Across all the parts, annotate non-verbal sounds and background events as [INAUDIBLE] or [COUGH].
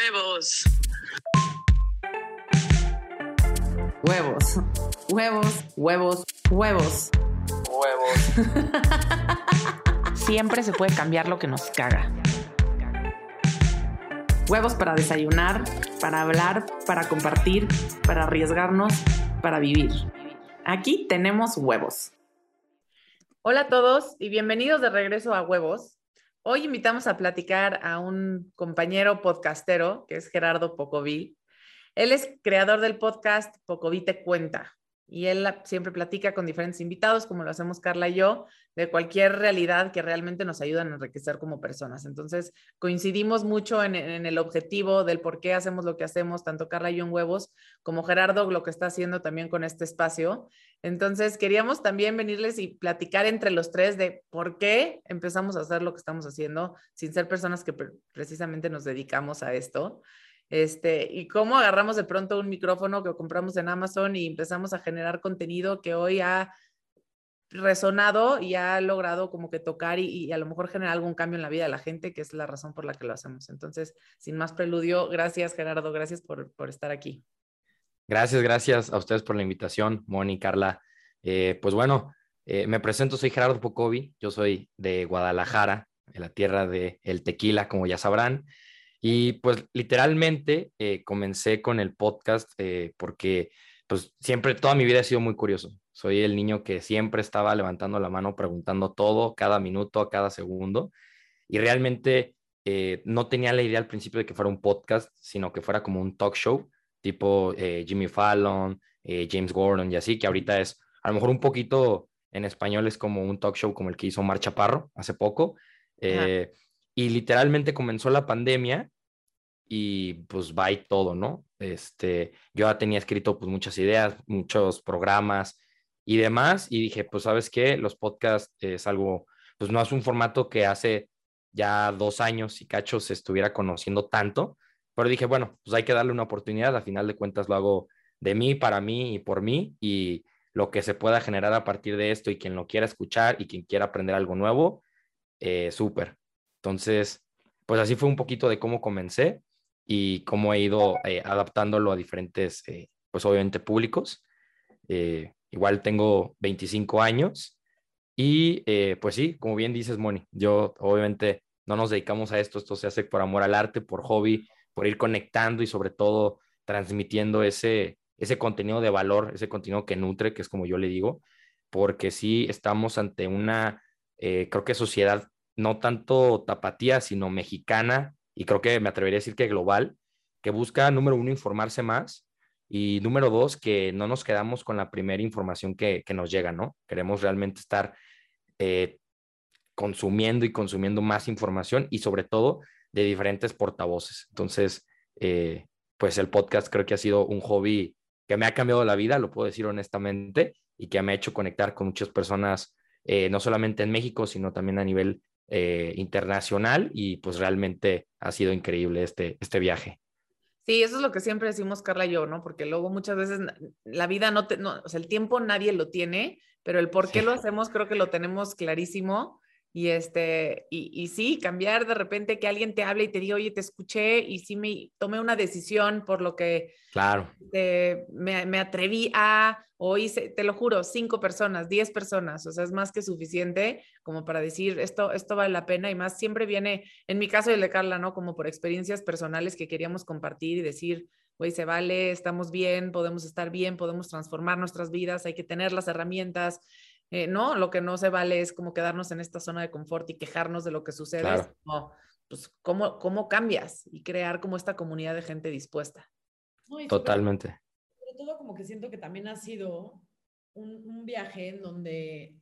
Huevos. Huevos. Huevos, huevos, huevos. Huevos. [LAUGHS] Siempre se puede cambiar lo que nos caga. Huevos para desayunar, para hablar, para compartir, para arriesgarnos, para vivir. Aquí tenemos huevos. Hola a todos y bienvenidos de regreso a Huevos. Hoy invitamos a platicar a un compañero podcastero que es Gerardo Pocoví. Él es creador del podcast Pocoví te cuenta y él siempre platica con diferentes invitados, como lo hacemos Carla y yo, de cualquier realidad que realmente nos ayudan a enriquecer como personas. Entonces, coincidimos mucho en, el objetivo del por qué hacemos lo que hacemos, tanto Carla y yo en Huevos, como Gerardo lo que está haciendo también con este espacio. Entonces, queríamos también venirles y platicar entre los tres de por qué empezamos a hacer lo que estamos haciendo, sin ser personas que precisamente nos dedicamos a esto. Este, y cómo agarramos de pronto un micrófono que compramos en Amazon y empezamos a generar contenido que hoy ha resonado y ha logrado como que tocar y, a lo mejor generar algún cambio en la vida de la gente, que es la razón por la que lo hacemos. Entonces, sin más preludio, gracias Gerardo, gracias por, por estar aquí. Gracias, gracias a ustedes por la invitación, Moni, Carla. Eh, pues bueno, eh, me presento, soy Gerardo Pocovi, yo soy de Guadalajara, de la tierra del el tequila, como ya sabrán. Y pues literalmente eh, comencé con el podcast eh, porque pues siempre, toda mi vida he sido muy curioso. Soy el niño que siempre estaba levantando la mano, preguntando todo, cada minuto, cada segundo. Y realmente eh, no tenía la idea al principio de que fuera un podcast, sino que fuera como un talk show, tipo Jimmy Fallon, James Gordon y así, que ahorita es a lo mejor un poquito en español es como un talk show como el que hizo Mar Chaparro hace poco. Eh, y literalmente comenzó la pandemia y pues va y todo, ¿no? Este, yo ya tenía escrito pues muchas ideas, muchos programas y demás y dije, pues sabes qué, los podcasts es algo, pues no es un formato que hace ya dos años y cacho se estuviera conociendo tanto, pero dije, bueno, pues hay que darle una oportunidad, a final de cuentas lo hago de mí, para mí y por mí y lo que se pueda generar a partir de esto y quien lo quiera escuchar y quien quiera aprender algo nuevo, eh, súper. Entonces, pues así fue un poquito de cómo comencé y cómo he ido eh, adaptándolo a diferentes, eh, pues obviamente públicos. Eh, igual tengo 25 años y eh, pues sí, como bien dices, Moni, yo obviamente no nos dedicamos a esto, esto se hace por amor al arte, por hobby, por ir conectando y sobre todo transmitiendo ese, ese contenido de valor, ese contenido que nutre, que es como yo le digo, porque sí estamos ante una, eh, creo que sociedad no tanto tapatía, sino mexicana, y creo que me atrevería a decir que global, que busca, número uno, informarse más, y número dos, que no nos quedamos con la primera información que, nos llega, ¿no? Queremos realmente estar eh, consumiendo y consumiendo más información y sobre todo de diferentes portavoces. Entonces, eh, pues el podcast creo que ha sido un hobby que me ha cambiado la vida, lo puedo decir honestamente, y que me ha hecho conectar con muchas personas, eh, no solamente en México, sino también a nivel eh, internacional, y pues realmente ha sido increíble este, este viaje. Sí, eso es lo que siempre decimos Carla y yo, ¿no? Porque luego muchas veces la vida no te, no, o sea, el tiempo nadie lo tiene, pero el por qué sí. lo hacemos creo que lo tenemos clarísimo. Y este, y, y, sí, cambiar de repente que alguien te hable y te diga, oye, te escuché y sí me tomé una decisión por lo que claro. me, me, atreví a, o hice, te lo juro, cinco personas, diez personas, o sea, es más que suficiente como para decir, esto, esto vale la pena y más siempre viene, en mi caso el de Carla, ¿no? Como por experiencias personales que queríamos compartir y decir, güey, se vale, estamos bien, podemos estar bien, podemos transformar nuestras vidas, hay que tener las herramientas, eh, no, lo que no se vale es como quedarnos en esta zona de confort y quejarnos de lo que sucede. Claro. No, pues, ¿cómo, ¿cómo cambias? Y crear como esta comunidad de gente dispuesta. No, Totalmente. Sobre, sobre, todo como que siento que también ha sido un, un viaje en donde,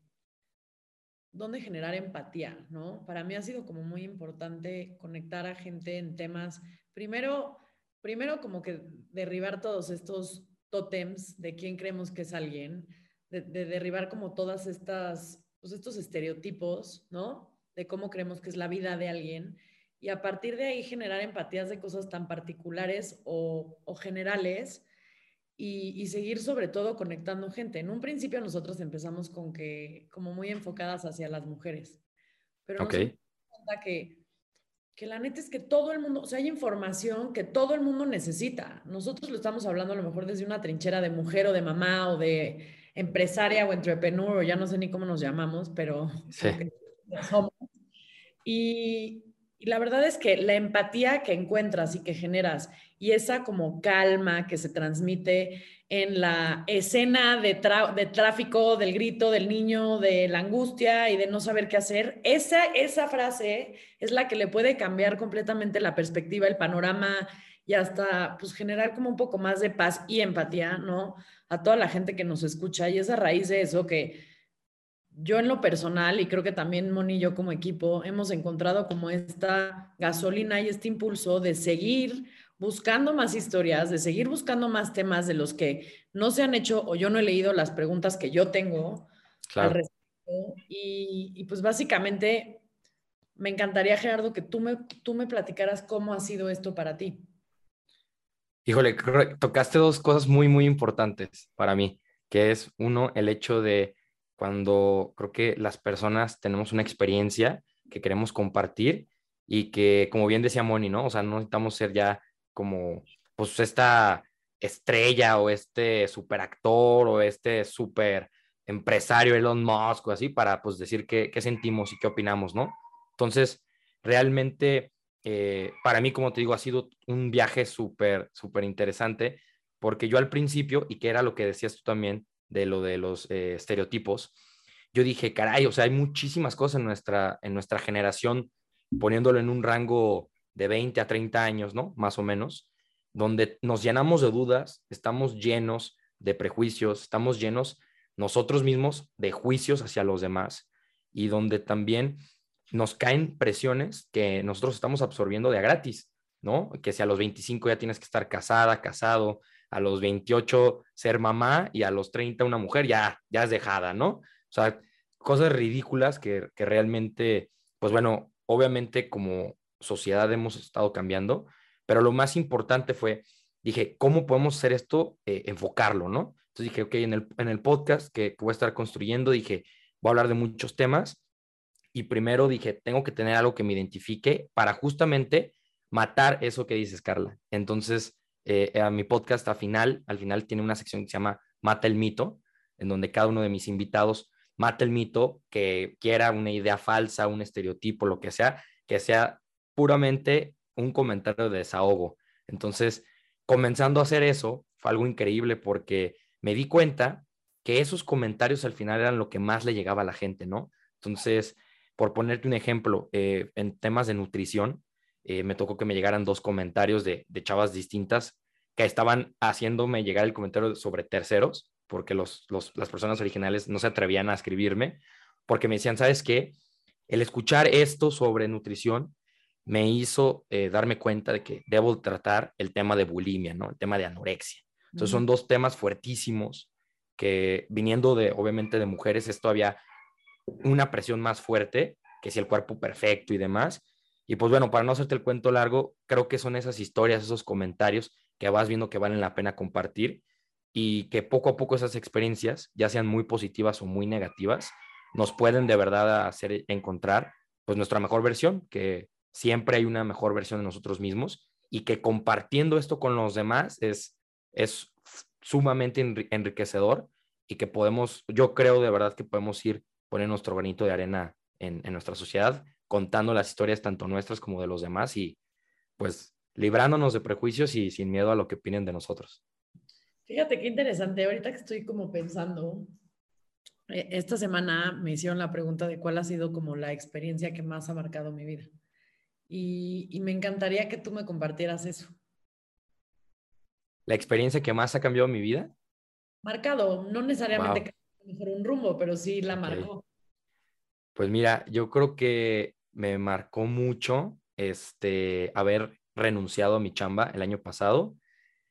donde generar empatía, ¿no? Para mí ha sido como muy importante conectar a gente en temas, primero, primero como que derribar todos estos tótems de quién creemos que es alguien, de, de, derribar como todas estas, pues estos estereotipos, ¿no? De cómo creemos que es la vida de alguien y a partir de ahí generar empatías de cosas tan particulares o, o generales y, y, seguir sobre todo conectando gente. En un principio nosotros empezamos con que, como muy enfocadas hacia las mujeres, pero okay. nos cuenta que, que la neta es que todo el mundo, o sea, hay información que todo el mundo necesita. Nosotros lo estamos hablando a lo mejor desde una trinchera de mujer o de mamá o de empresaria o entrepreneur, o ya no sé ni cómo nos llamamos, pero sí. somos. Y, y la verdad es que la empatía que encuentras y que generas y esa como calma que se transmite en la escena de, de, tráfico, del grito del niño, de la angustia y de no saber qué hacer, esa, esa frase es la que le puede cambiar completamente la perspectiva, el panorama y hasta pues generar como un poco más de paz y empatía, ¿no? A toda la gente que nos escucha y es a raíz de eso que yo en lo personal, y creo que también Moni y yo como equipo, hemos encontrado como esta gasolina y este impulso de seguir buscando más historias, de seguir buscando más temas de los que no se han hecho o yo no he leído las preguntas que yo tengo al respecto. Y, pues básicamente me encantaría, Gerardo, que tú me, tú me platicaras cómo ha sido esto para ti. Híjole, tocaste dos cosas muy, muy importantes para mí, que es uno, el hecho de cuando creo que las personas tenemos una experiencia que queremos compartir y que, como bien decía Moni, ¿no? O sea, no necesitamos ser ya como, pues, esta estrella o este superactor o este super empresario Elon Musk o así para, pues, decir qué, qué sentimos y qué opinamos, ¿no? Entonces, realmente, eh, para mí, como te digo, ha sido un viaje súper, súper interesante porque yo al principio, y que era lo que decías tú también, de lo de los eh, estereotipos, yo dije, caray, o sea, hay muchísimas cosas en nuestra, en nuestra generación, poniéndolo en un rango de 20 a 30 años, ¿no? Más o menos, donde nos llenamos de dudas, estamos llenos de prejuicios, estamos llenos nosotros mismos de juicios hacia los demás y donde también nos caen presiones que nosotros estamos absorbiendo de a gratis, ¿no? Que si a los 25 ya tienes que estar casada, casado, a los 28 ser mamá y a los 30 una mujer ya, ya es dejada, ¿no? O sea, cosas ridículas que, que realmente, pues bueno, obviamente como sociedad hemos estado cambiando, pero lo más importante fue, dije, ¿cómo podemos hacer esto? Eh, enfocarlo, ¿no? Entonces dije, ok, en el, en el podcast que, que voy a estar construyendo, dije, voy a hablar de muchos temas y primero dije, tengo que tener algo que me identifique para justamente matar eso que dices, Carla. Entonces, eh, a mi podcast a final, al final tiene una sección que se llama Mata el mito, en donde cada uno de mis invitados mata el mito que quiera una idea falsa, un estereotipo, lo que sea, que sea puramente un comentario de desahogo. Entonces, comenzando a hacer eso, fue algo increíble porque me di cuenta que esos comentarios al final eran lo que más le llegaba a la gente, ¿no? Entonces, por ponerte un ejemplo, eh, en temas de nutrición, eh, me tocó que me llegaran dos comentarios de, chavas distintas que estaban haciéndome llegar el comentario sobre terceros, porque los, las personas originales no se atrevían a escribirme, porque me decían, ¿sabes qué? El escuchar esto sobre nutrición me hizo eh, darme cuenta de que debo tratar el tema de bulimia, ¿no? El tema de anorexia. Entonces son dos temas fuertísimos que viniendo de, obviamente, de mujeres, es todavía una presión más fuerte que si el cuerpo perfecto y demás. Y pues bueno, para no hacerte el cuento largo, creo que son esas historias, esos comentarios que vas viendo que valen la pena compartir y que poco a poco esas experiencias, ya sean muy positivas o muy negativas, nos pueden de verdad hacer encontrar pues nuestra mejor versión, que siempre hay una mejor versión de nosotros mismos y que compartiendo esto con los demás es, es sumamente enriquecedor y que podemos, yo creo de verdad que podemos ir poniendo nuestro granito de arena en, en nuestra sociedad contando las historias tanto nuestras como de los demás y pues librándonos de prejuicios y sin miedo a lo que opinen de nosotros. Fíjate qué interesante, ahorita que estoy como pensando, eh, esta semana me hicieron la pregunta de cuál ha sido como la experiencia que más ha marcado mi vida. Y, me encantaría que tú me compartieras eso. ¿La experiencia que más ha cambiado mi vida? Marcado, no necesariamente mejor un rumbo, pero sí la marcó. Pues mira, yo creo que me marcó mucho este, haber renunciado a mi chamba el año pasado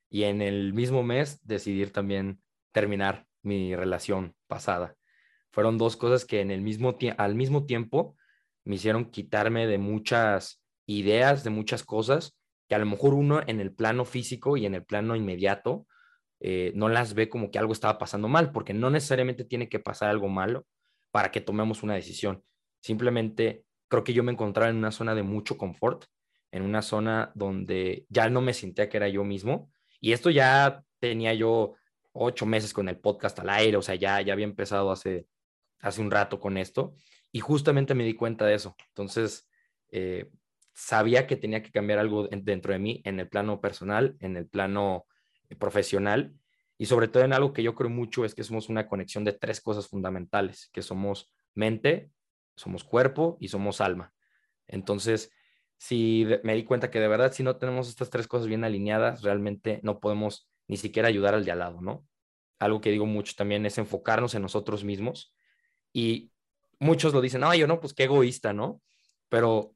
y en el mismo mes decidir también terminar mi relación pasada. Fueron dos cosas que en el mismo al mismo tiempo me hicieron quitarme de muchas ideas, de muchas cosas que a lo mejor uno en el plano físico y en el plano inmediato eh, no las ve como que algo estaba pasando mal, porque no necesariamente tiene que pasar algo malo para que tomemos una decisión. Simplemente creo que yo me encontraba en una zona de mucho confort en una zona donde ya no me sentía que era yo mismo. Y esto ya tenía yo ocho meses con el podcast al aire, o sea, ya, ya había empezado hace, hace un rato con esto. Y justamente me di cuenta de eso. Entonces, eh, sabía que tenía que cambiar algo dentro de mí en el plano personal, en el plano profesional y sobre todo en algo que yo creo mucho es que somos una conexión de tres cosas fundamentales, que somos mente, somos cuerpo y somos alma. Entonces, si me di cuenta que de verdad si no tenemos estas tres cosas bien alineadas, realmente no podemos ni siquiera ayudar al de al lado, ¿no? Algo que digo mucho también es enfocarnos en nosotros mismos y muchos lo dicen, ay, yo no, pues qué egoísta, ¿no? Pero,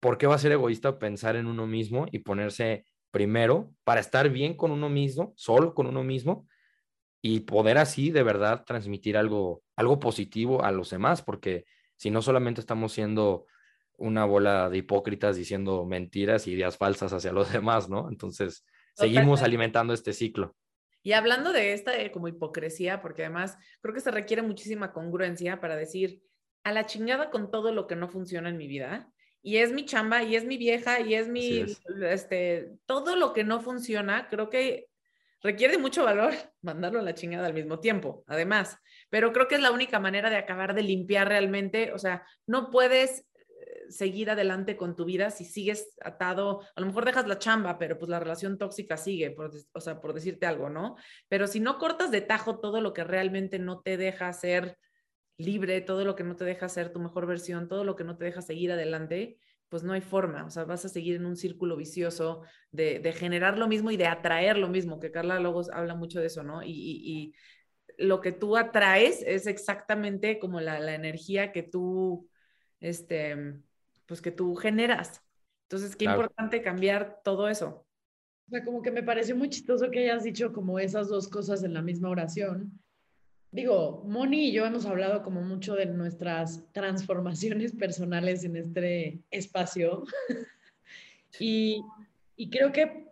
¿por qué va a ser egoísta pensar en uno mismo y ponerse primero para estar bien con uno mismo, solo con uno mismo, y poder así de verdad transmitir algo, algo positivo a los demás, porque si no solamente estamos siendo una bola de hipócritas diciendo mentiras y ideas falsas hacia los [LAUGHS] demás, ¿no? Entonces, seguimos alimentando este ciclo. Y hablando de esta eh, como hipocresía, porque además creo que se requiere muchísima congruencia para decir a la chingada con todo lo que no funciona en mi vida y es mi chamba y es mi vieja y es mi, este, todo lo que no funciona, creo que requiere mucho valor [LAUGHS] mandarlo a la chingada al mismo tiempo, además, pero creo que es la única manera de acabar de limpiar realmente, o sea, no puedes eh, seguir adelante con tu vida si sigues atado, a lo mejor dejas la chamba, pero pues la relación tóxica sigue, por, o sea, por decirte algo, ¿no? Pero si no cortas de tajo todo lo que realmente no te deja ser libre, todo lo que no te deja ser tu mejor versión, todo lo que no te deja seguir adelante, pues no hay forma, o sea, vas a seguir en un círculo vicioso de, generar lo mismo y de atraer lo mismo, que Carla Logos habla mucho de eso, ¿no? Y, lo que tú atraes es exactamente como la, energía que tú, este, pues que tú generas. Entonces, qué importante cambiar todo eso. O sea, como que me pareció muy chistoso que hayas dicho como esas dos cosas en la misma oración, digo, Moni y yo hemos hablado como mucho de nuestras transformaciones personales en este espacio. [LAUGHS] y, y, creo que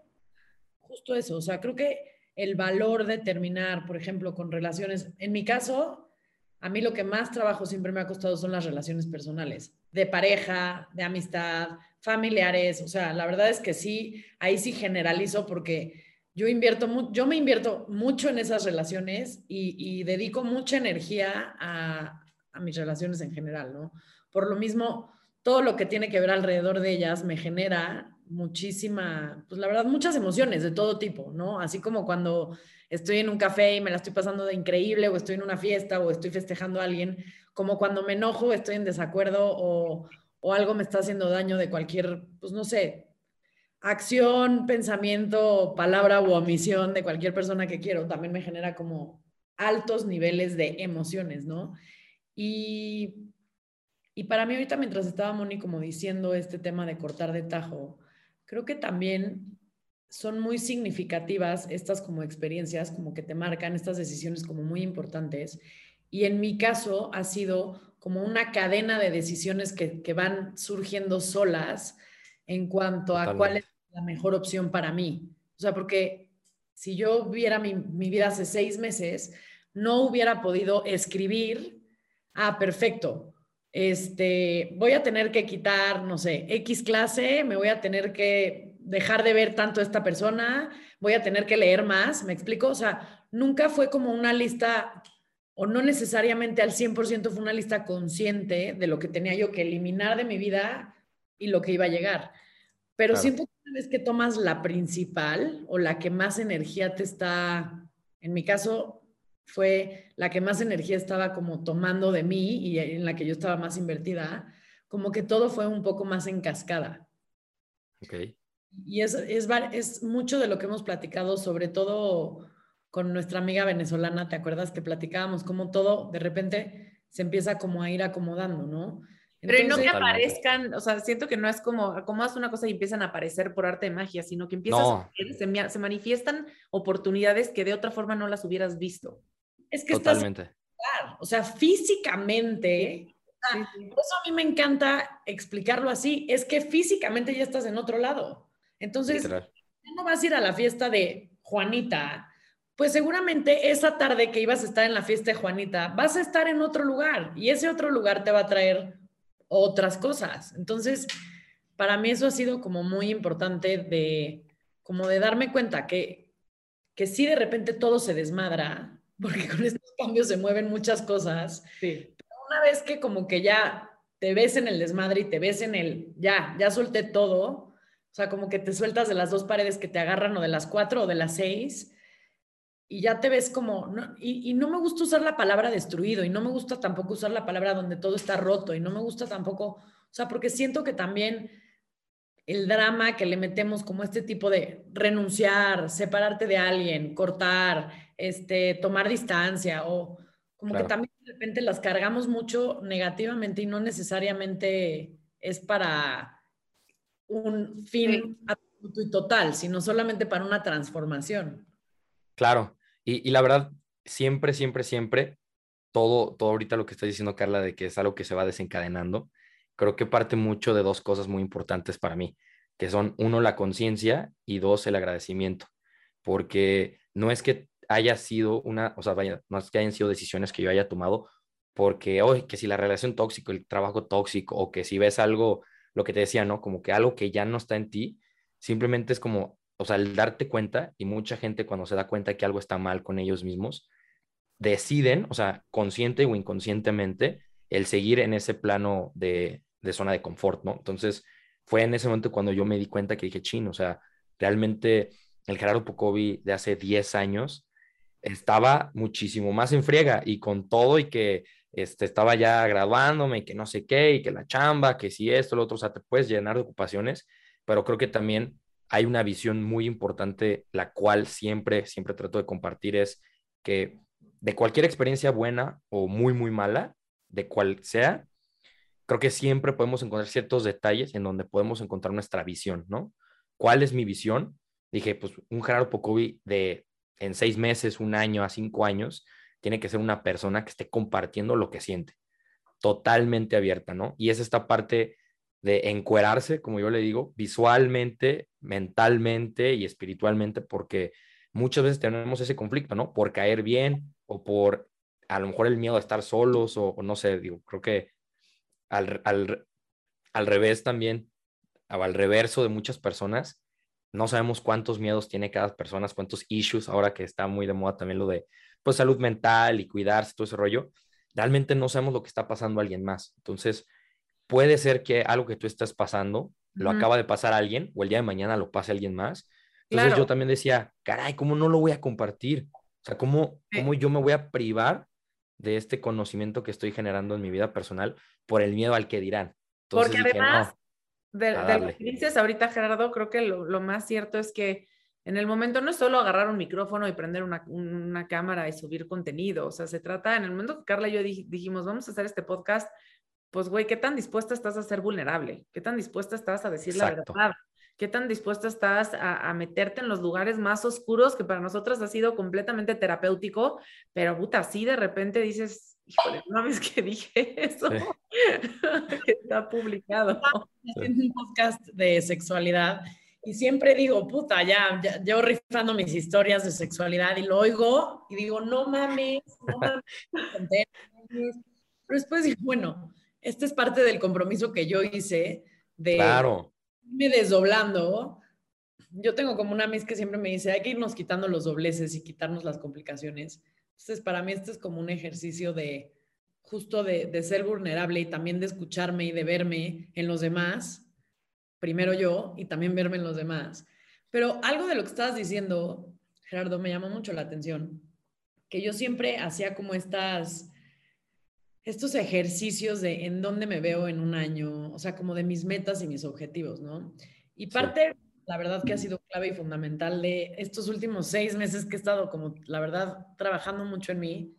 justo eso, o sea, creo que el valor de terminar, por ejemplo, con relaciones, en mi caso, a mí lo que más trabajo siempre me ha costado son las relaciones personales, de pareja, de amistad, familiares, o sea, la verdad es que sí, ahí sí generalizo porque yo invierto, yo me invierto mucho en esas relaciones y, dedico mucha energía a, mis relaciones en general, ¿no? Por lo mismo, todo lo que tiene que ver alrededor de ellas me genera muchísima, pues la verdad, muchas emociones de todo tipo, ¿no? Así como cuando estoy en un café y me la estoy pasando de increíble, o estoy en una fiesta, o estoy festejando a alguien, como cuando me enojo, estoy en desacuerdo, o, o algo me está haciendo daño de cualquier, pues no sé, acción, pensamiento, palabra o omisión de cualquier persona que quiero también me genera como altos niveles de emociones, ¿no? Y, y para mí ahorita mientras estaba Moni como diciendo este tema de cortar de tajo, creo que también son muy significativas estas como experiencias, como que te marcan estas decisiones como muy importantes. Y en mi caso ha sido como una cadena de decisiones que, que van surgiendo solas en cuanto a cuál es la mejor opción para mí. O sea, porque si yo viera mi, vida hace seis meses, no hubiera podido escribir, ah, perfecto, este, voy a tener que quitar, no sé, X clase, me voy a tener que dejar de ver tanto a esta persona, voy a tener que leer más, ¿me explico? O sea, nunca fue como una lista, o no necesariamente al 100% fue una lista consciente de lo que tenía yo que eliminar de mi vida y lo que iba a llegar. Pero siento que una vez que tomas la principal o la que más energía te está, en mi caso fue la que más energía estaba como tomando de mí y en la que yo estaba más invertida, como que todo fue un poco más en cascada. Ok. Y es, es, es mucho de lo que hemos platicado, sobre todo con nuestra amiga venezolana, ¿te acuerdas que platicábamos cómo todo de repente se empieza como a ir acomodando, ¿no? Pero no que aparezcan, o sea, siento que no es como acomodas una cosa y empiezan a aparecer por arte de magia, sino que empiezas a, se, se, manifiestan oportunidades que de otra forma no las hubieras visto. Es que Totalmente. o sea, físicamente, por eso a mí me encanta explicarlo así, es que físicamente ya estás en otro lado. Entonces, no vas a ir a la fiesta de Juanita, pues seguramente esa tarde que ibas a estar en la fiesta de Juanita, vas a estar en otro lugar y ese otro lugar te va a traer otras cosas. Entonces, para mí eso ha sido como muy importante de, como de darme cuenta que, que sí de repente todo se desmadra, [LAUGHS] porque con estos cambios se mueven muchas cosas. Sí. Pero una vez que como que ya te ves en el desmadre y te ves en el, ya, ya solté todo, o sea, como que te sueltas de las dos paredes que te agarran o de las cuatro o de las seis, y ya te ves como, no, y, y, no me gusta usar la palabra destruido, y no me gusta tampoco usar la palabra donde todo está roto, y no me gusta tampoco, o sea, porque siento que también el drama que le metemos como este tipo de renunciar, separarte de alguien, cortar, este, tomar distancia o como claro. que también de repente las cargamos mucho negativamente y no necesariamente es para un fin absoluto y total, sino solamente para una transformación. Claro, y, y, la verdad, siempre, siempre, siempre, todo, todo ahorita lo que está diciendo Carla de que es algo que se va desencadenando, creo que parte mucho de dos cosas muy importantes para mí, que son uno, la conciencia y dos, el agradecimiento, porque no es que haya sido una, o sea, vaya, no es que hayan sido decisiones que yo haya tomado, porque, hoy que si la relación tóxica, el trabajo tóxico, o que si ves algo, lo que te decía, ¿no? Como que algo que ya no está en ti, simplemente es como, o sea, el darte cuenta, y mucha gente cuando se da cuenta que algo está mal con ellos mismos, deciden, o sea, consciente o inconscientemente, el seguir en ese plano de, de zona de confort, ¿no? Entonces, fue en ese momento cuando yo me di cuenta que dije, chino, o sea, realmente el Gerardo Pocovi de hace 10 años estaba muchísimo más en friega y con todo y que este, estaba ya graduándome y que no sé qué y que la chamba, que si esto, lo otro, o sea, te puedes llenar de ocupaciones, pero creo que también hay una visión muy importante, la cual siempre, siempre trato de compartir, es que de cualquier experiencia buena o muy, muy mala, de cual sea, creo que siempre podemos encontrar ciertos detalles en donde podemos encontrar nuestra visión, ¿no? ¿Cuál es mi visión? Dije, pues un Gerardo Pocovi de en seis meses, un año a cinco años, tiene que ser una persona que esté compartiendo lo que siente, totalmente abierta, ¿no? Y es esta parte de encuerarse, como yo le digo, visualmente, mentalmente y espiritualmente, porque muchas veces tenemos ese conflicto, ¿no? Por caer bien o por a lo mejor el miedo a estar solos o, no sé, digo, creo que al, al, al revés también, al reverso de muchas personas, no sabemos cuántos miedos tiene cada persona, cuántos issues, ahora que está muy de moda también lo de pues salud mental y cuidarse, todo ese rollo, realmente no sabemos lo que está pasando a alguien más. Entonces, puede ser que algo que tú estás pasando lo uh -huh. acaba de pasar a alguien o el día de mañana lo pase a alguien más. Entonces claro. yo también decía, caray, ¿cómo no lo voy a compartir? O sea, ¿cómo, sí. ¿cómo yo me voy a privar de este conocimiento que estoy generando en mi vida personal por el miedo al que dirán? Entonces, Porque dije, además, no, de, de lo que dices ahorita, Gerardo, creo que lo, lo, más cierto es que en el momento no es solo agarrar un micrófono y prender una, una, cámara y subir contenido, o sea, se trata, en el momento que Carla y yo dijimos, vamos a hacer este podcast, pues, güey, ¿qué tan dispuesta estás a ser vulnerable? ¿Qué tan dispuesta estás a decir Exacto. la verdad? ¿Qué tan dispuesta estás a, a, meterte en los lugares más oscuros que para nosotros ha sido completamente terapéutico? Pero, puta, sí de repente dices, híjole, una vez que dije eso, sí. [LAUGHS] está publicado. Haciendo un podcast de sexualidad y siempre digo, puta, ya, ya, yo rifando mis historias de sexualidad y lo oigo y digo, no mames, no mames. [LAUGHS] Pero después digo, bueno, este es parte del compromiso que yo hice de claro. irme desdoblando. Yo tengo como una mis que siempre me dice, hay que irnos quitando los dobleces y quitarnos las complicaciones. Entonces, para mí este es como un ejercicio de justo de, de ser vulnerable y también de escucharme y de verme en los demás primero yo y también verme en los demás. Pero algo de lo que estabas diciendo, Gerardo, me llamó mucho la atención, que yo siempre hacía como estas, estos ejercicios de en dónde me veo en un año, o sea, como de mis metas y mis objetivos, ¿no? Y parte, sí. la verdad, que ha sido clave y fundamental de estos últimos seis meses que he estado como, la verdad, trabajando mucho en mí,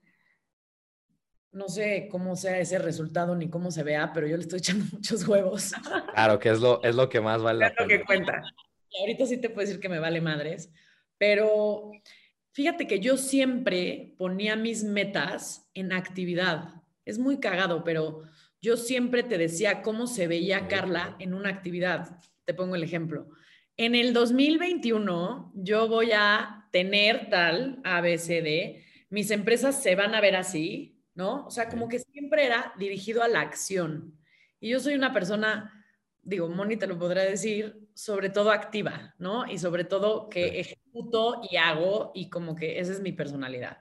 no sé cómo sea ese resultado ni cómo se vea, pero yo le estoy [LAUGHS] echando muchos huevos. Claro, que es lo, es lo que más vale es lo que cuenta. Y ahorita sí te puedo decir que me vale madres, pero fíjate que yo siempre ponía mis metas en actividad. Es muy cagado, pero yo siempre te decía cómo se veía Carla en una actividad. Te pongo el ejemplo. En el 2021 yo voy a tener tal ABCD, mis empresas se van a ver así, ¿no? O sea, como que siempre era dirigido a la acción. Y yo soy una persona digo, Moni te lo podrá decir, sobre todo activa, ¿no? Y sobre todo que ejecuto y hago y como que esa es mi personalidad.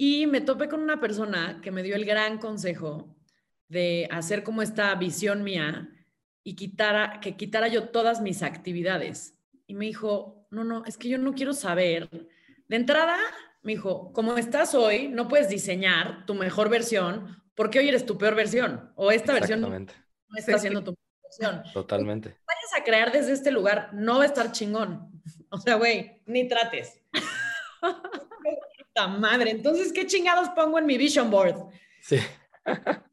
Y me topé con una persona que me dio el gran consejo de hacer como esta visión mía y quitara, que quitara yo todas mis actividades. Y me dijo, no, no, es que yo no quiero saber. De entrada, me dijo, como estás hoy, no puedes diseñar tu mejor versión porque hoy eres tu peor versión o esta versión no está siendo tu mejor versión. Totalmente. Vayas a crear desde este lugar, no va a estar chingón. [LAUGHS] O sea, güey, ni trates. [LAUGHS] madre, entonces, ¿qué chingados pongo en mi vision board? Sí [LAUGHS]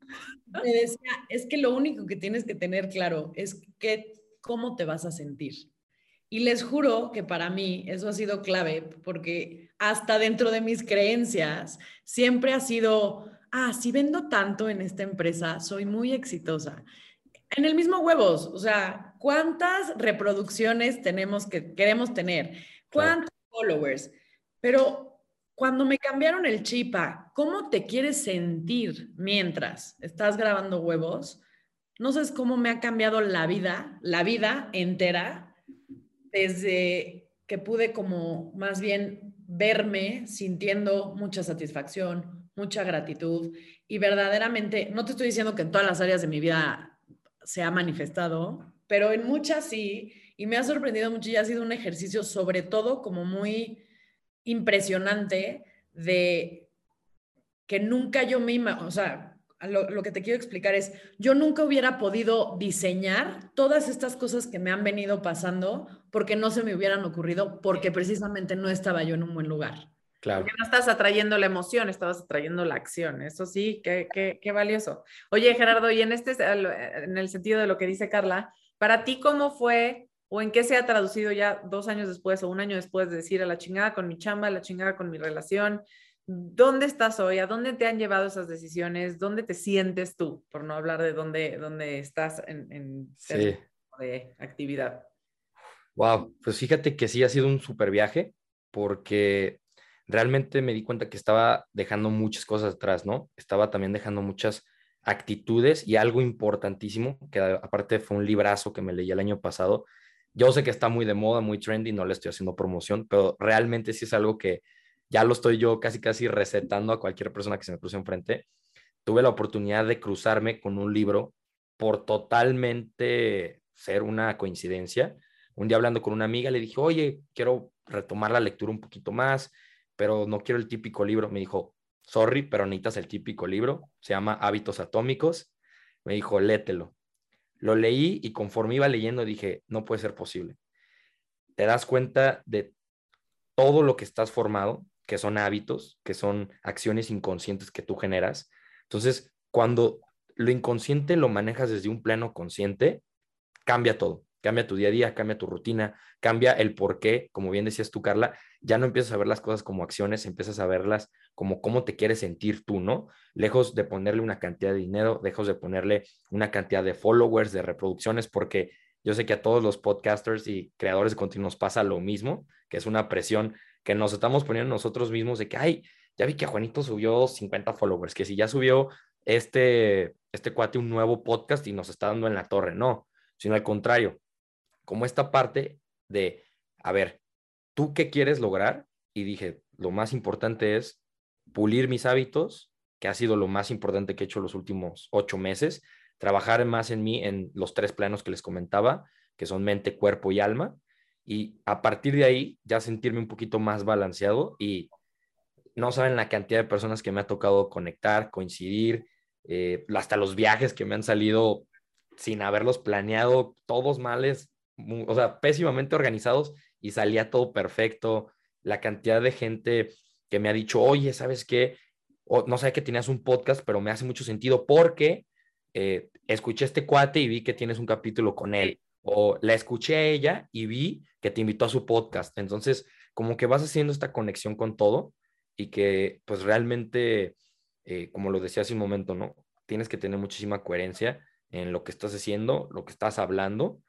me decía, es que lo único que tienes que tener claro es que cómo te vas a sentir. Y les juro que para mí eso ha sido clave porque hasta dentro de mis creencias siempre ha sido, ah, si vendo tanto en esta empresa, soy muy exitosa. En el mismo huevos, o sea, ¿cuántas reproducciones tenemos que queremos tener? ¿Cuántos followers? Pero cuando me cambiaron el chip a cómo te quieres sentir mientras estás grabando huevos, no sabes cómo me ha cambiado la vida, la vida entera, desde que pude como más bien verme sintiendo mucha satisfacción, mucha gratitud y verdaderamente, no te estoy diciendo que en todas las áreas de mi vida se ha manifestado, pero en muchas sí, y me ha sorprendido mucho y ha sido un ejercicio sobre todo como muy impresionante de que nunca yo misma, o sea, lo, que te quiero explicar es, yo nunca hubiera podido diseñar todas estas cosas que me han venido pasando porque no se me hubieran ocurrido, porque precisamente no estaba yo en un buen lugar. Claro. Porque no estás atrayendo la emoción, estabas atrayendo la acción. Eso sí, qué, qué, qué valioso. Oye, Gerardo, y en, este, en el sentido de lo que dice Carla, para ti, ¿cómo fue o en qué se ha traducido ya dos años después o un año después de decir a la chingada con mi chamba, a la chingada con mi relación? ¿Dónde estás hoy? ¿A dónde te han llevado esas decisiones? ¿Dónde te sientes tú? Por no hablar de dónde, dónde estás en, en de actividad. Wow, pues fíjate que sí ha sido un super viaje porque realmente me di cuenta que estaba dejando muchas cosas atrás, ¿no? Estaba también dejando muchas actitudes y algo importantísimo, que aparte fue un librazo que me leí el año pasado, yo sé que está muy de moda, muy trendy, no le estoy haciendo promoción, pero realmente sí es algo que ya lo estoy yo casi casi recetando a cualquier persona que se me cruce enfrente. Tuve la oportunidad de cruzarme con un libro por totalmente ser una coincidencia. Un día hablando con una amiga le dije, oye, quiero retomar la lectura un poquito más, pero no quiero el típico libro. Me dijo, sorry, pero necesitas el típico libro. Se llama Hábitos Atómicos. Me dijo, lételo. Lo leí y conforme iba leyendo dije, no puede ser posible. Te das cuenta de todo lo que estás formado, que son hábitos, que son acciones inconscientes que tú generas. Entonces, cuando lo inconsciente lo manejas desde un plano consciente, cambia todo. Cambia tu día a día, cambia tu rutina, cambia el por qué, como bien decías tú, Carla, ya no empiezas a ver las cosas como acciones, empiezas a verlas como cómo te quieres sentir tú, ¿no? Lejos de ponerle una cantidad de dinero, lejos de ponerle una cantidad de followers, de reproducciones, porque yo sé que a todos los podcasters y creadores de contenido pasa lo mismo, que es una presión que nos estamos poniendo nosotros mismos de que, ay, ya vi que Juanito subió 50 followers, que si ya subió este, este cuate un nuevo podcast y nos está dando en la torre, no, sino al contrario, como esta parte de, a ver, ¿tú qué quieres lograr? Y dije, lo más importante es pulir mis hábitos, que ha sido lo más importante que he hecho los últimos ocho meses, trabajar más en mí en los tres planos que les comentaba, que son mente, cuerpo y alma, y a partir de ahí ya sentirme un poquito más balanceado y no saben la cantidad de personas que me ha tocado conectar, coincidir, eh, hasta los viajes que me han salido sin haberlos planeado, todos males, o sea, pésimamente organizados y salía todo perfecto. La cantidad de gente que me ha dicho, oye, ¿sabes qué? no sé que tenías un podcast, pero me hace mucho sentido porque eh, escuché este cuate y vi que tienes un capítulo con él. O la escuché a ella y vi que te invitó a su podcast. Entonces, como que vas haciendo esta conexión con todo y que pues realmente, eh, como lo decía hace un momento, ¿no? Tienes que tener muchísima coherencia en lo que estás haciendo, lo que estás hablando,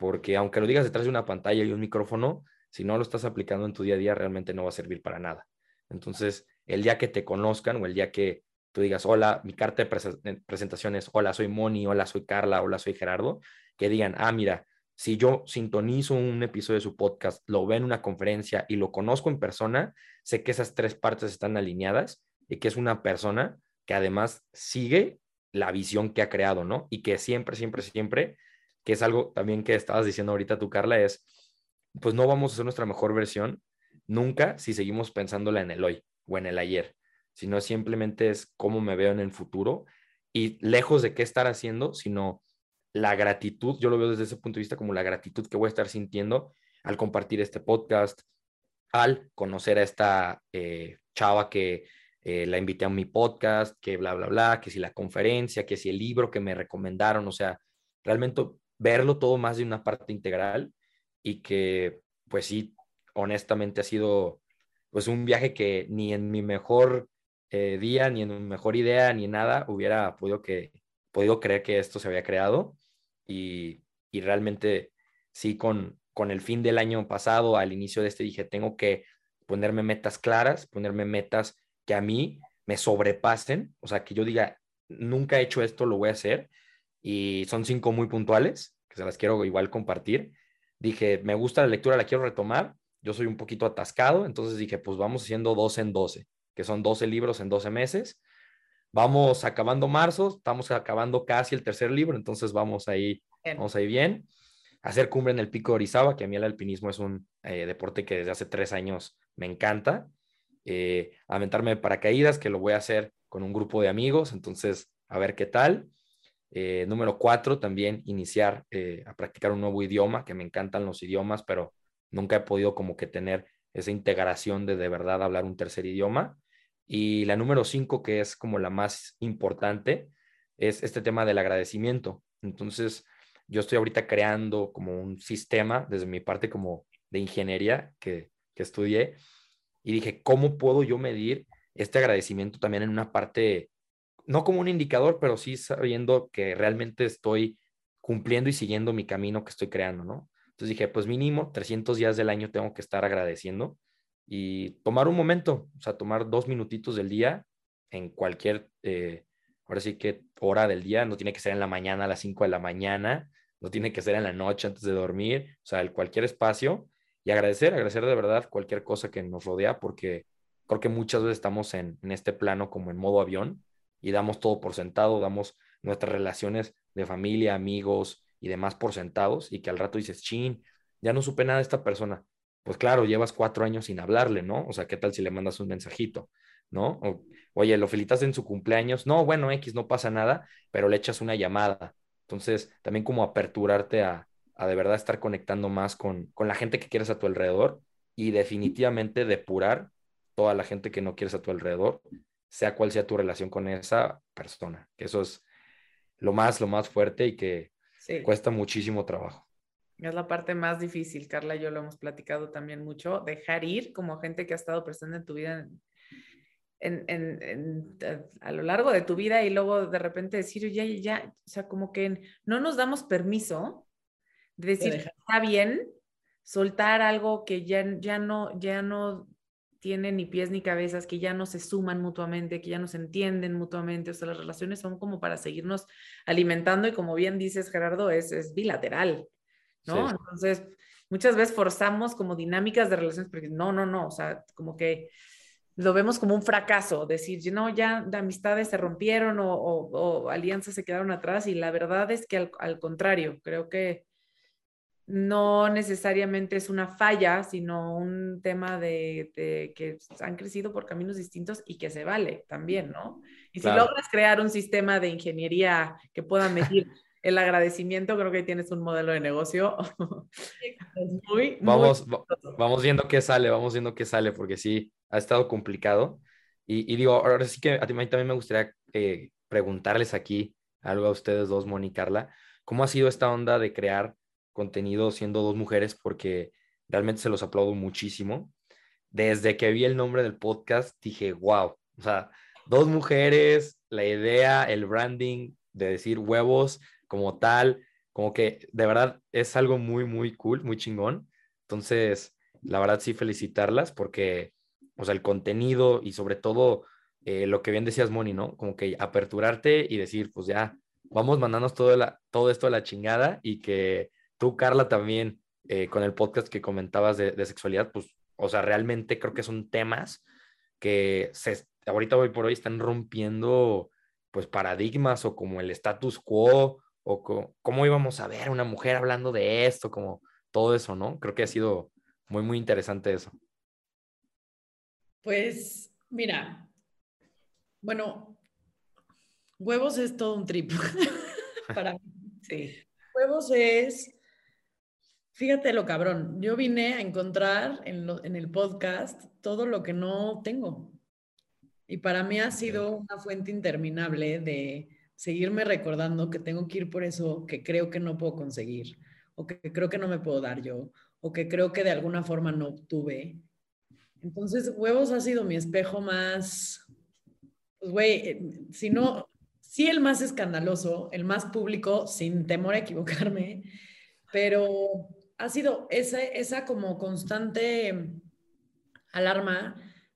porque aunque lo digas detrás de una pantalla y un micrófono, si no lo estás aplicando en tu día a día, realmente no va a servir para nada. Entonces, el día que te conozcan o el día que tú digas, hola, mi carta de presentación es, hola, soy Moni, hola, soy Carla, hola, soy Gerardo, que digan, ah, mira, si yo sintonizo un episodio de su podcast, lo veo en una conferencia y lo conozco en persona, sé que esas tres partes están alineadas y que es una persona que además sigue la visión que ha creado, ¿no? Y que siempre, siempre, siempre, que es algo también que estabas diciendo ahorita tú, Carla, es, pues no vamos a hacer nuestra mejor versión nunca si seguimos pensándola en el hoy o en el ayer, sino simplemente es cómo me veo en el futuro y lejos de qué estar haciendo, sino la gratitud, yo lo veo desde ese punto de vista como la gratitud que voy a estar sintiendo al compartir este podcast, al conocer a esta eh, chava que eh, la invité a mi podcast, que bla, bla, bla, que si la conferencia, que si el libro que me recomendaron, o sea, realmente verlo todo más de una parte integral y que, pues sí, honestamente ha sido pues un viaje que ni en mi mejor eh, día, ni en mi mejor idea, ni nada hubiera podido, que, podido creer que esto se había creado y, realmente sí, con, con el fin del año pasado, al inicio de este, dije, tengo que ponerme metas claras, ponerme metas que a mí me sobrepasen, o sea, que yo diga, nunca he hecho esto, lo voy a hacer. Y son cinco muy puntuales, que se las quiero igual compartir. Dije, me gusta la lectura, la quiero retomar. Yo soy un poquito atascado, entonces dije, pues vamos haciendo 12 en 12, que son 12 libros en 12 meses. Vamos acabando marzo, estamos acabando casi el tercer libro, entonces vamos ahí, bien. vamos ahí bien. Hacer cumbre en el pico de Orizaba, que a mí el alpinismo es un eh, deporte que desde hace tres años me encanta. Eh, aventarme paracaídas, que lo voy a hacer con un grupo de amigos, entonces a ver qué tal. Eh, número cuatro, también iniciar eh, a practicar un nuevo idioma, que me encantan los idiomas, pero nunca he podido como que tener esa integración de de verdad hablar un tercer idioma. Y la número cinco, que es como la más importante, es este tema del agradecimiento. Entonces, yo estoy ahorita creando como un sistema desde mi parte como de ingeniería que, que estudié y dije, ¿cómo puedo yo medir este agradecimiento también en una parte, no como un indicador, pero sí sabiendo que realmente estoy cumpliendo y siguiendo mi camino que estoy creando, ¿no? Entonces dije, pues mínimo 300 días del año tengo que estar agradeciendo y tomar un momento, o sea, tomar dos minutitos del día en cualquier, eh, ahora sí que hora del día, no tiene que ser en la mañana a las 5 de la mañana, no tiene que ser en la noche antes de dormir, o sea, en cualquier espacio y agradecer, agradecer de verdad cualquier cosa que nos rodea, porque creo que muchas veces estamos en, en este plano como en modo avión y damos todo por sentado, damos nuestras relaciones de familia, amigos y demás por sentados y que al rato dices, chin, ya no supe nada de esta persona pues claro, llevas cuatro años sin hablarle, ¿no? O sea, ¿qué tal si le mandas un mensajito, ¿no? Oye, lo felicitas en su cumpleaños, no, bueno, X, no pasa nada, pero le echas una llamada. Entonces, también como aperturarte a, a de verdad estar conectando más con, con la gente que quieres a tu alrededor y definitivamente depurar toda la gente que no quieres a tu alrededor, sea cual sea tu relación con esa persona, que eso es lo más, lo más fuerte y que cuesta muchísimo trabajo. Es la parte más difícil, Carla y yo lo hemos platicado también mucho, dejar ir como gente que ha estado presente en tu vida en, en, en, a lo largo de tu vida y luego de repente decir, ya, ya, o sea, como que no nos damos permiso de decir, está bien, soltar algo que ya, ya, no, ya no tiene ni pies ni cabezas, que ya no se suman mutuamente, que ya no se entienden mutuamente, o sea, las relaciones son como para seguirnos alimentando y como bien dices, Gerardo, es, es bilateral. ¿no? Entonces, muchas veces forzamos como dinámicas de relaciones, porque no, no, no, o sea, como que lo vemos como un fracaso, decir, no, ya de amistades se rompieron o, alianzas se quedaron atrás y la verdad es que al, contrario, creo que no necesariamente es una falla, sino un tema de, que han crecido por caminos distintos y que se vale también, ¿no? Y si logras crear un sistema de ingeniería que pueda medir el agradecimiento, creo que tienes un modelo de negocio [LAUGHS] muy, vamos, vamos viendo qué sale, vamos viendo qué sale, porque sí, ha estado complicado. Y, digo, ahora sí que a mí también me gustaría eh, preguntarles aquí algo a ustedes dos, Moni y Carla, ¿cómo ha sido esta onda de crear contenido siendo dos mujeres? Porque realmente se los aplaudo muchísimo. Desde que vi el nombre del podcast, dije, wow, o sea, dos mujeres, la idea, el branding de decir huevos, como tal, como que de verdad es algo muy, muy cool, muy chingón. Entonces, la verdad sí felicitarlas porque, o sea, el contenido y sobre todo eh, lo que bien decías, Moni, ¿no? Como que aperturarte y decir, pues ya, vamos mandándonos todo, la, todo esto a la chingada y que tú, Carla, también eh, con el podcast que comentabas de, de, sexualidad, pues, o sea, realmente creo que son temas que se, ahorita hoy por hoy están rompiendo pues paradigmas o como el status quo o cómo íbamos a ver una mujer hablando de esto, como todo eso, ¿no? Creo que ha sido muy, muy interesante eso. Pues mira, bueno, huevos es todo un trip [LAUGHS] para mí. Sí. Huevos es, fíjate lo cabrón, yo vine a encontrar en, en el podcast todo lo que no tengo. Y para mí ha sido una fuente interminable de seguirme recordando que tengo que ir por eso que creo que no puedo conseguir, o que creo que no me puedo dar yo, o que creo que de alguna forma no obtuve. Entonces, huevos ha sido mi espejo más, pues güey, eh, si no, sí el más escandaloso, el más público, sin temor a equivocarme, pero ha sido esa, esa como constante alarma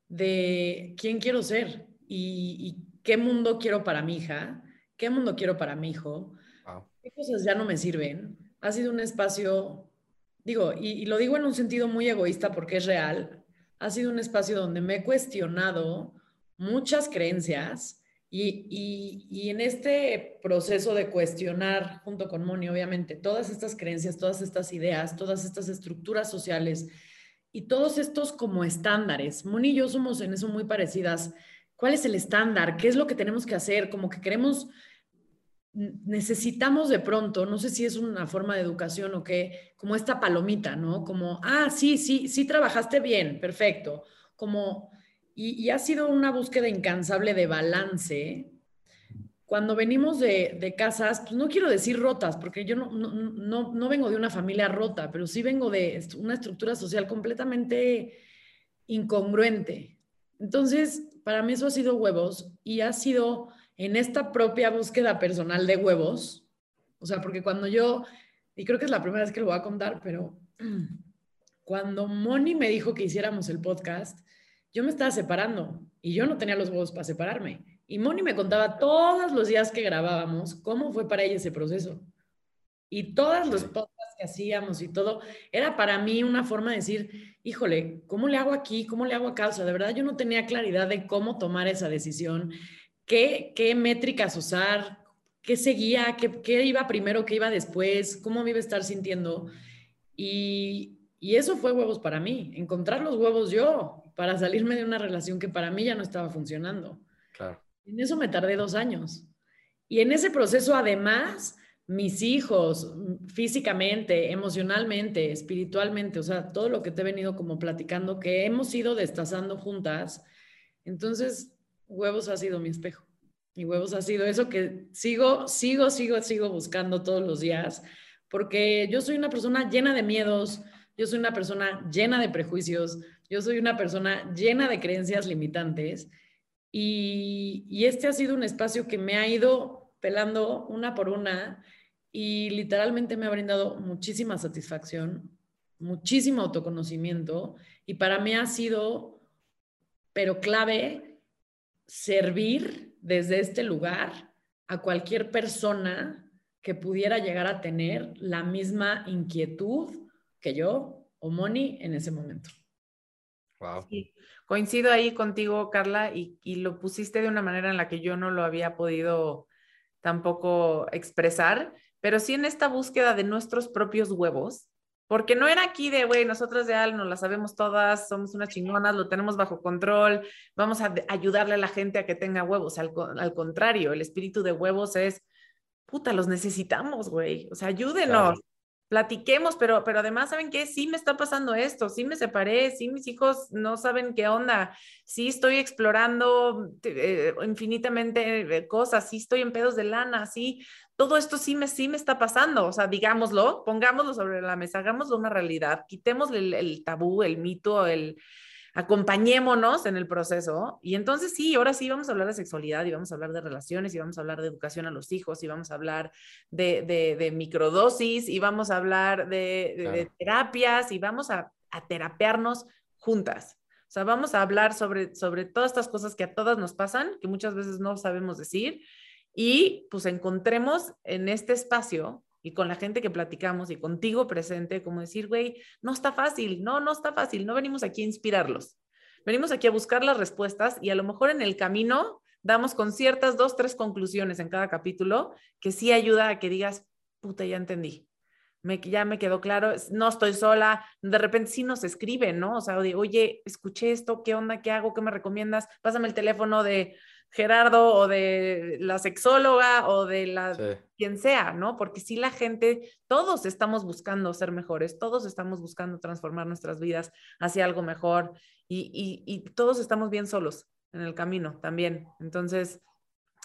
de quién quiero ser y, qué mundo quiero para mi hija, qué mundo quiero para mi hijo, qué cosas ya no me sirven. Ha sido un espacio, digo, y, lo digo en un sentido muy egoísta porque es real, ha sido un espacio donde me he cuestionado muchas creencias y, y, en este proceso de cuestionar, junto con Moni, obviamente, todas estas creencias, todas estas ideas, todas estas estructuras sociales y todos estos como estándares. Moni y yo somos en eso muy parecidas. ¿Cuál es el estándar? ¿Qué es lo que tenemos que hacer? Como que queremos, necesitamos de pronto, no sé si es una forma de educación o qué, como esta palomita, ¿no? Como, ah, sí, sí, sí trabajaste bien, perfecto. Como, y, ha sido una búsqueda incansable de balance cuando venimos de, casas, pues no quiero decir rotas, porque yo no, no, no, vengo de una familia rota, pero sí vengo de una estructura social completamente incongruente. Entonces, para mí eso ha sido huevos y ha sido en esta propia búsqueda personal de huevos, o sea, porque cuando yo, y creo que es la primera vez que lo voy a contar, pero [CLEARS THROAT] cuando Moni me dijo que hiciéramos el podcast, yo me estaba separando y yo no tenía los huevos para separarme. Y Moni me contaba todos los días que grabábamos cómo fue para ella ese proceso. Y todas los podcasts que hacíamos y todo, era para mí una forma de decir, híjole, ¿cómo le hago aquí? ¿Cómo le hago acá? O sea, de verdad yo no tenía claridad de cómo tomar esa decisión, qué, qué métricas usar, qué seguía, qué, qué iba primero, qué iba después, cómo me iba a estar sintiendo. Y, y eso fue huevos para mí, encontrar los huevos yo para salirme de una relación que para mí ya no estaba funcionando. Claro. En eso me tardé dos años. Y en ese proceso, además, mis hijos, físicamente, emocionalmente, espiritualmente, o sea, todo lo que te he venido como platicando, que hemos ido destazando juntas. Entonces, huevos ha sido mi espejo. Y huevos ha sido eso que sigo, sigo, sigo, sigo buscando todos los días, porque yo soy una persona llena de miedos, yo soy una persona llena de prejuicios, yo soy una persona llena de creencias limitantes y, este ha sido un espacio que me ha ido pelando una por una y literalmente me ha brindado muchísima satisfacción, muchísimo autoconocimiento y para mí ha sido, pero clave, servir desde este lugar a cualquier persona que pudiera llegar a tener la misma inquietud que yo o Moni en ese momento. Wow. Coincido ahí contigo, Carla, y, lo pusiste de una manera en la que yo no lo había podido tampoco expresar, pero sí en esta búsqueda de nuestros propios huevos, porque no era aquí de, güey, nosotros de Al nos la sabemos todas, somos unas chingonas, lo tenemos bajo control, vamos a ayudarle a la gente a que tenga huevos. Al, al contrario, el espíritu de huevos es, puta, los necesitamos, güey. O sea, ayúdenos platiquemos, pero, pero además, ¿saben qué? Sí me está pasando esto, sí me separé, sí mis hijos no saben qué onda, sí estoy explorando eh, infinitamente eh, cosas, sí estoy en pedos de lana, sí, todo esto sí me, sí me está pasando, o sea, digámoslo, pongámoslo sobre la mesa, hagámoslo una realidad, quitemos el tabú, el mito, el, acompañémonos en el proceso. Y entonces sí, ahora sí vamos a hablar de sexualidad y vamos a hablar de relaciones y vamos a hablar de educación a los hijos y vamos a hablar de, de, microdosis y vamos a hablar de, terapias y vamos a, a terapearnos juntas. O sea, vamos a hablar sobre, sobre todas estas cosas que a todas nos pasan, que muchas veces no sabemos decir, y pues encontremos en este espacio y con la gente que platicamos y contigo presente, como decir, güey, no está fácil, no, no está fácil, no venimos aquí a inspirarlos, venimos aquí a buscar las respuestas y a lo mejor en el camino damos con ciertas dos, tres conclusiones en cada capítulo que sí ayuda a que digas, puta, ya entendí, me, ya me quedó claro, no estoy sola, de repente sí nos escriben, ¿no? O sea, oye, escuché esto, ¿qué onda? ¿Qué hago? ¿Qué me recomiendas? Pásame el teléfono de Gerardo o de la sexóloga o de la quien sea, ¿no? Porque sí la gente, todos estamos buscando ser mejores, todos estamos buscando transformar nuestras vidas hacia algo mejor y, y todos estamos bien solos en el camino también. Entonces,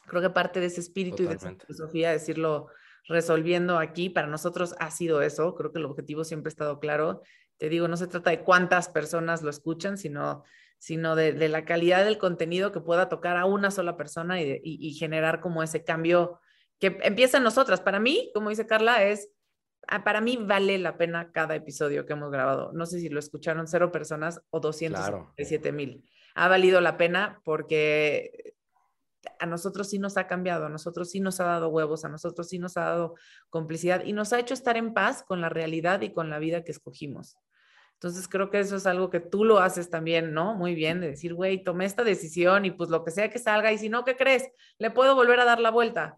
creo que parte de ese espíritu y de esa filosofía, decirlo resolviendo aquí, para nosotros ha sido eso, creo que el objetivo siempre ha estado claro. Te digo, no se trata de cuántas personas lo escuchan, sino, sino de, la calidad del contenido que pueda tocar a una sola persona y, generar como ese cambio que empieza en nosotras. Para mí, como dice Carla, es, ah, para mí vale la pena cada episodio que hemos grabado. No sé si lo escucharon cero personas o 207 mil. Ha valido la pena porque a nosotros sí nos ha cambiado, a nosotros sí nos ha dado huevos, a nosotros sí nos ha dado complicidad y nos ha hecho estar en paz con la realidad y con la vida que escogimos. Entonces creo que eso es algo que tú lo haces también, ¿no? Muy bien, de decir, güey, tomé esta decisión y pues lo que sea que salga y si no, ¿qué crees? Le puedo volver a dar la vuelta.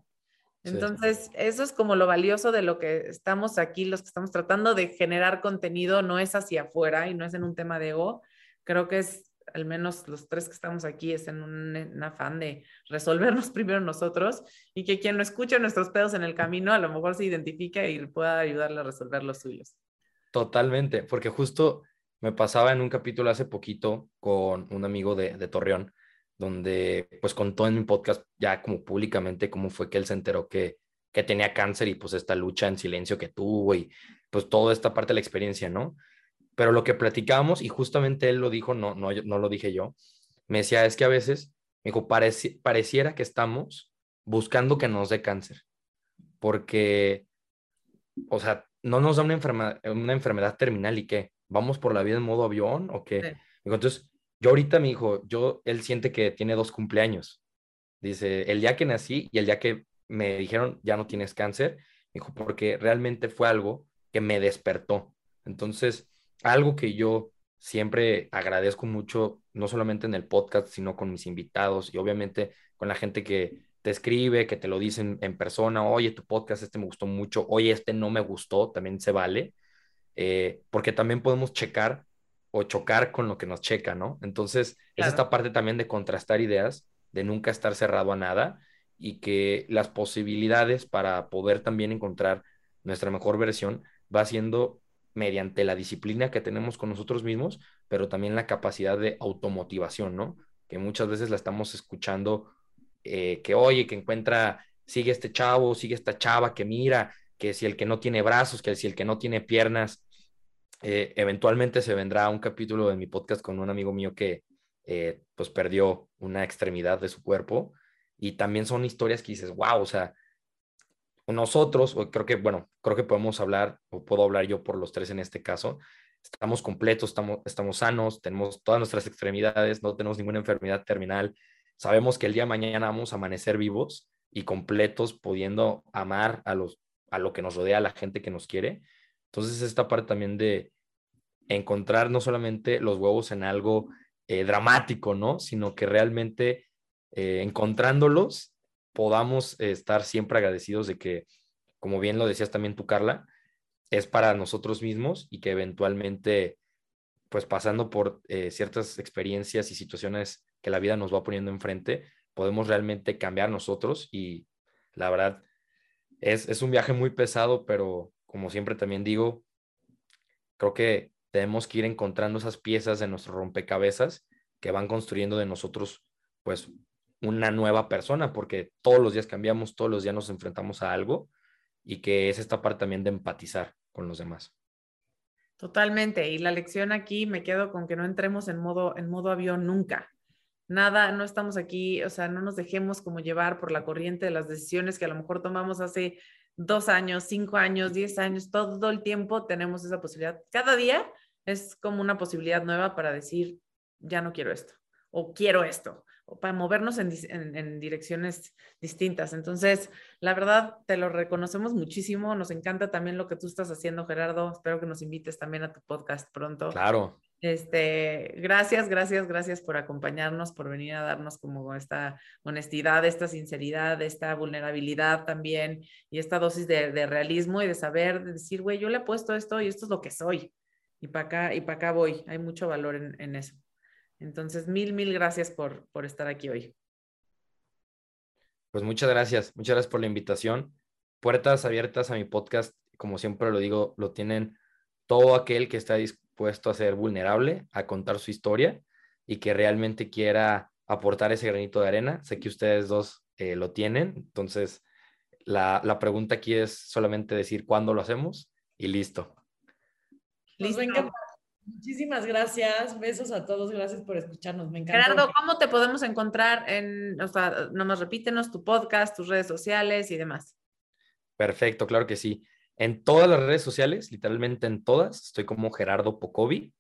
Entonces, eso es como lo valioso de lo que estamos aquí, los que estamos tratando de generar contenido, no es hacia afuera y no es en un tema de ego. Creo que es al menos los tres que estamos aquí, es en un, afán de resolvernos [LAUGHS] primero nosotros y que quien no escuche nuestros pedos en el camino a lo mejor se identifique y pueda ayudarle a resolver los suyos. Totalmente, porque justo me pasaba en un capítulo hace poquito con un amigo de, de Torreón, donde pues contó en mi podcast ya como públicamente cómo fue que él se enteró que, que tenía cáncer y pues esta lucha en silencio que tuvo y pues toda esta parte de la experiencia, ¿no? pero lo que platicábamos, y justamente él lo dijo, no, no, no lo dije yo, me decía, es que a veces, me dijo, pareciera que estamos buscando que nos dé cáncer, porque, o sea, no nos da una enfermedad, una enfermedad terminal y qué, vamos por la vida en modo avión o qué. Entonces, yo ahorita me dijo, yo, él siente que tiene dos cumpleaños. Dice, el día que nací y el día que me dijeron, ya no tienes cáncer, dijo, porque realmente fue algo que me despertó. Entonces, algo que yo siempre agradezco mucho, no solamente en el podcast, sino con mis invitados y obviamente con la gente que te escribe, que te lo dicen en persona, oye, tu podcast este me gustó mucho, oye, este no me gustó, también se vale, eh, porque también podemos checar o chocar con lo que nos checa, ¿no? Entonces, es esta parte también de contrastar ideas, de nunca estar cerrado a nada y que las posibilidades para poder también encontrar nuestra mejor versión va siendo mediante la disciplina que tenemos con nosotros mismos, pero también la capacidad de automotivación, ¿no? Que muchas veces la estamos escuchando, eh, que oye, que encuentra, sigue este chavo, sigue esta chava, que mira, que si el que no tiene brazos, que si el que no tiene piernas, eh, eventualmente se vendrá un capítulo de mi podcast con un amigo mío que eh, pues perdió una extremidad de su cuerpo y también son historias que dices, wow, o sea, nosotros, creo que, bueno, creo que podemos hablar, o puedo hablar yo por los tres en este caso, estamos completos, estamos, estamos sanos, tenemos todas nuestras extremidades, no tenemos ninguna enfermedad terminal, sabemos que el día de mañana vamos a amanecer vivos y completos, pudiendo amar a, los, a lo que nos rodea, a la gente que nos quiere. Entonces, esta parte también de encontrar no solamente los huevos en algo eh, dramático, ¿no? Sino que realmente eh, encontrándolos podamos estar siempre agradecidos de que, como bien lo decías también tú, Carla, es para nosotros mismos y que eventualmente, pues pasando por eh, ciertas experiencias y situaciones que la vida nos va poniendo enfrente, podemos realmente cambiar nosotros y la verdad es, es un viaje muy pesado, pero como siempre también digo, creo que tenemos que ir encontrando esas piezas de nuestro rompecabezas que van construyendo de nosotros pues una nueva persona, porque todos los días cambiamos, todos los días nos enfrentamos a algo y que es esta parte también de empatizar con los demás. Totalmente. Y la lección aquí me quedo con que no entremos en modo, en modo avión nunca. Nada, no estamos aquí, o sea, no nos dejemos como llevar por la corriente de las decisiones que a lo mejor tomamos hace dos años, cinco años, diez años, todo el tiempo tenemos esa posibilidad. Cada día es como una posibilidad nueva para decir, ya no quiero esto, o quiero esto, o para movernos en, en, direcciones distintas. Entonces, la verdad, te lo reconocemos muchísimo. Nos encanta también lo que tú estás haciendo, Gerardo. Espero que nos invites también a tu podcast pronto. Claro. Este, gracias, gracias, gracias por acompañarnos, por venir a darnos como esta honestidad, esta sinceridad, esta vulnerabilidad también y esta dosis de, realismo y de saber, de decir, güey, yo le he puesto esto y esto es lo que soy y para acá y para acá voy. Hay mucho valor en, en, eso. Entonces, mil, mil gracias por, por estar aquí hoy. Pues muchas gracias, muchas gracias por la invitación. Puertas abiertas a mi podcast, como siempre lo digo, lo tienen todo aquel que está dispuesto puesto a ser vulnerable, a contar su historia y que realmente quiera aportar ese granito de arena. Sé que ustedes dos eh, lo tienen, entonces la, la, pregunta aquí es solamente decir cuándo lo hacemos y listo. listo. Muchísimas gracias, besos a todos, gracias por escucharnos, me encanta. Gerardo, ¿cómo te podemos encontrar en, o sea, nomás repítenos tu podcast, tus redes sociales y demás? Perfecto, claro que sí. En todas las redes sociales, literalmente en todas, estoy como Gerardo Pocovi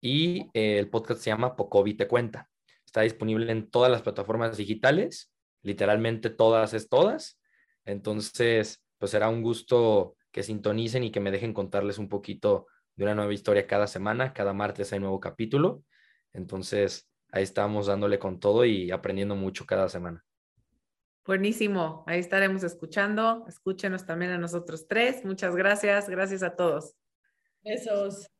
y eh, el podcast se llama Pocovi Te Cuenta. Está disponible en todas las plataformas digitales, literalmente todas es todas. Entonces, pues será un gusto que sintonicen y que me dejen contarles un poquito de una nueva historia cada semana. Cada martes hay nuevo capítulo. Entonces, ahí estamos dándole con todo y aprendiendo mucho cada semana. Buenísimo, ahí estaremos escuchando. Escúchenos también a nosotros tres. Muchas gracias. Gracias a todos. Besos.